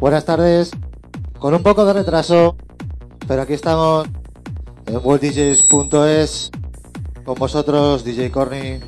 Buenas tardes. Con un poco de retraso, pero aquí estamos en worlddjs.es con vosotros, DJ Corny.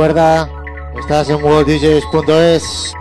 Recuerda, estás en worlddjs.es.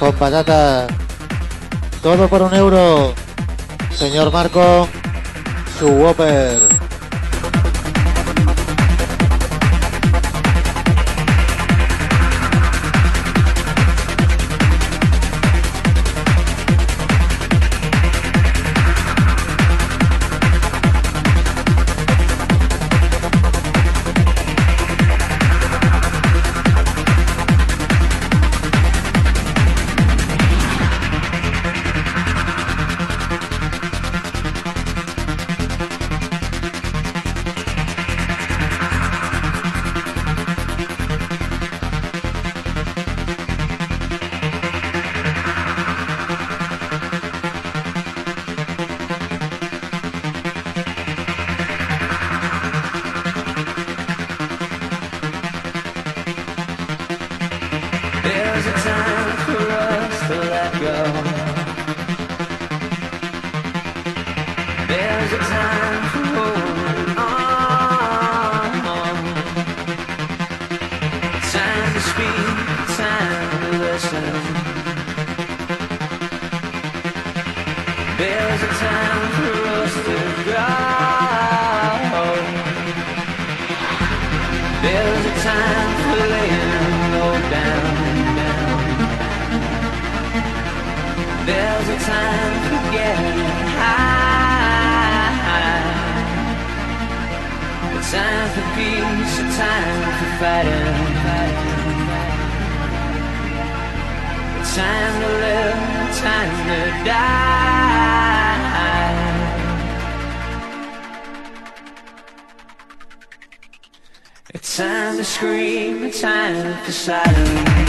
con patata. Todo por un euro. Señor Marco, su Whopper. time for fighting. Time to live, time to die. It's time to scream, it's time for silence.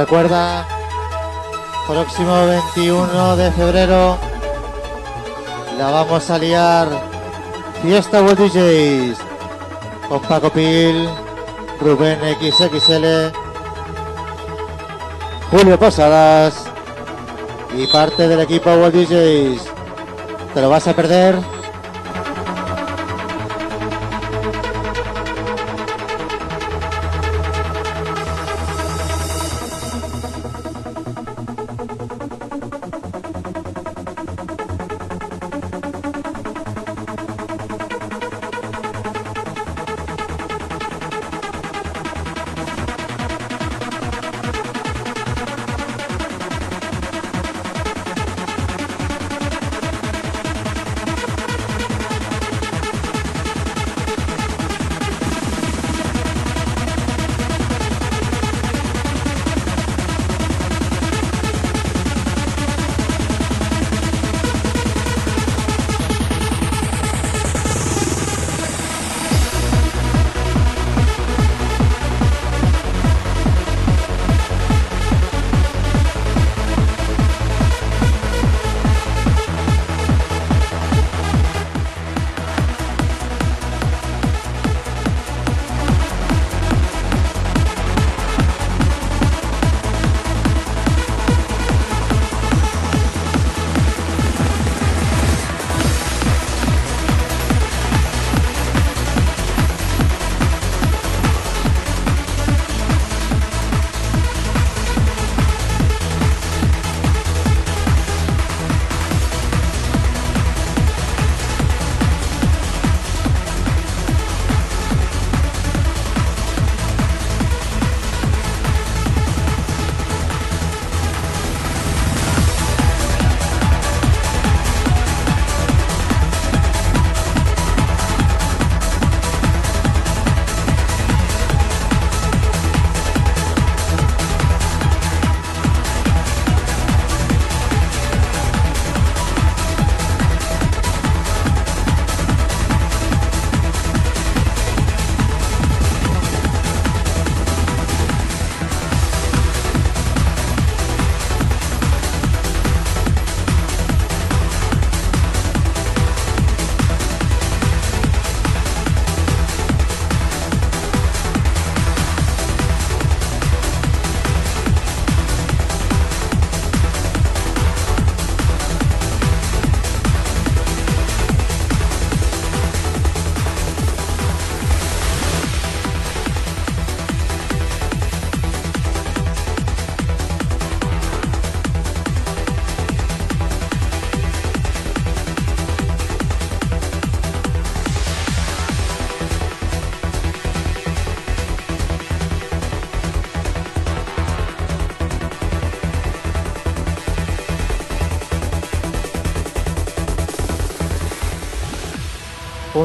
Recuerda, próximo 21 de febrero la vamos a liar Fiesta World DJs con Paco Pil, Rubén XXL, Julio Posadas y parte del equipo World DJs. ¿Te lo vas a perder?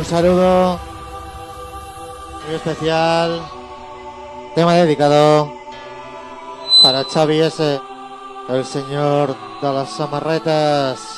Un saludo muy especial. Tema dedicado para Xavi S, el señor de las amarretas.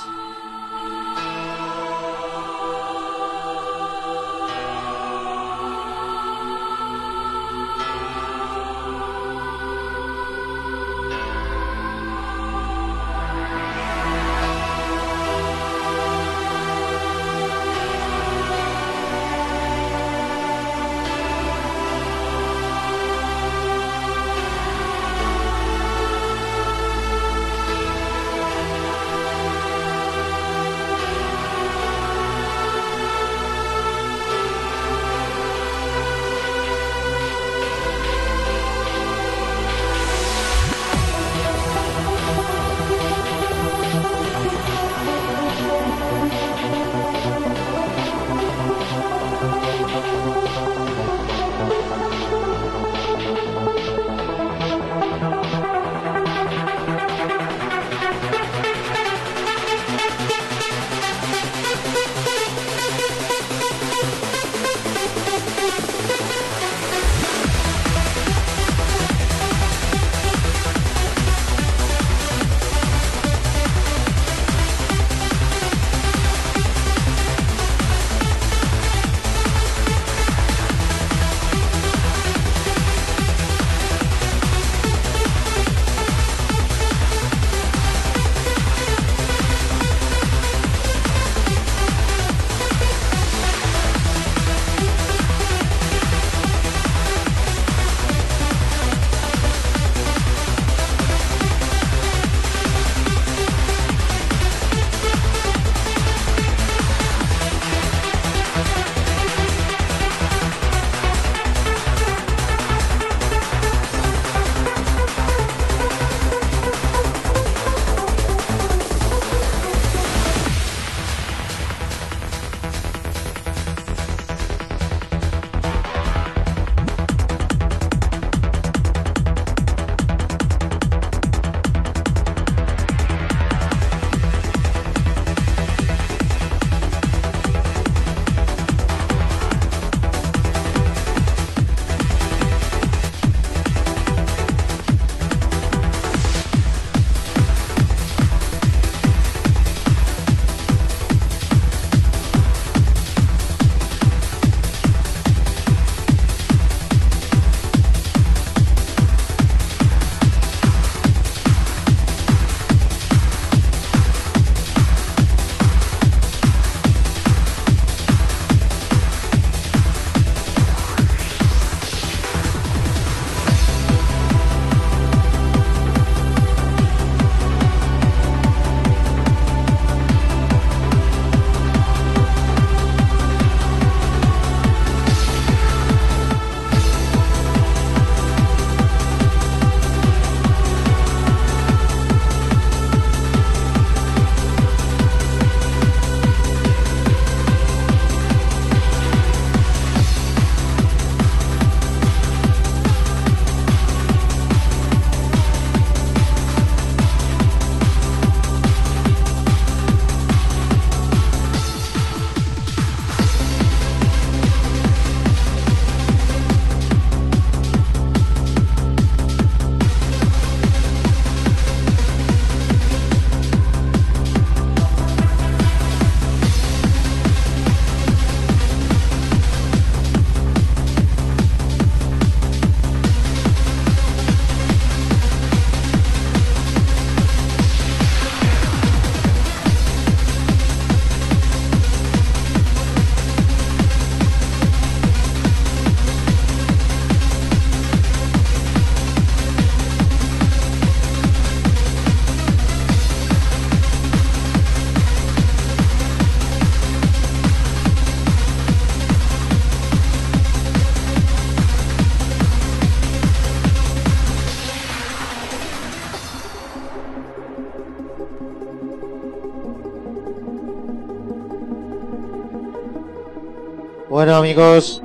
Amigos,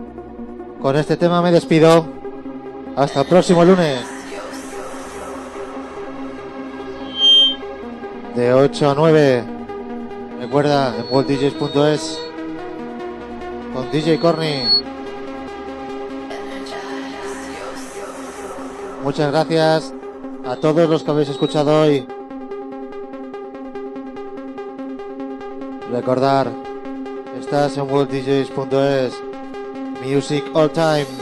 con este tema me despido. Hasta el próximo lunes. De 8 a 9. Recuerda en worlddjs.es con DJ Corny. Muchas gracias a todos los que habéis escuchado hoy. Recordar, estás en worlddjs.es. Music all time.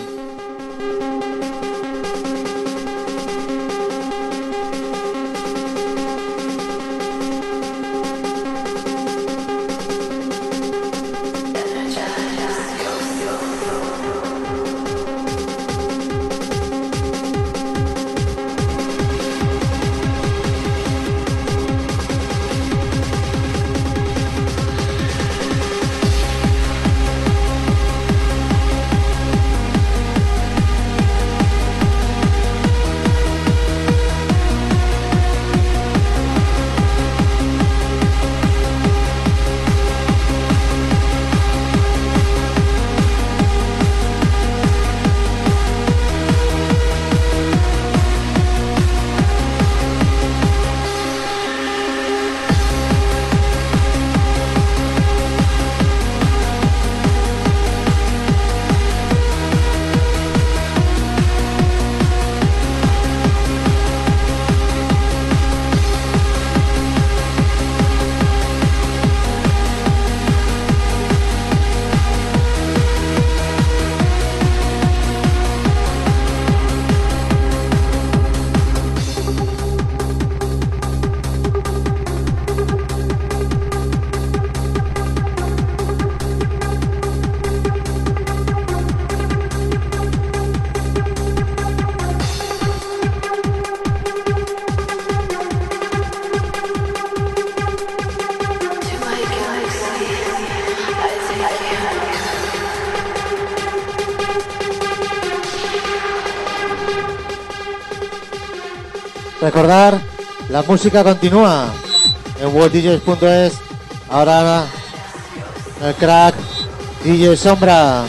La música continúa en worlddjs.es. Ahora el crack DJ Sombra.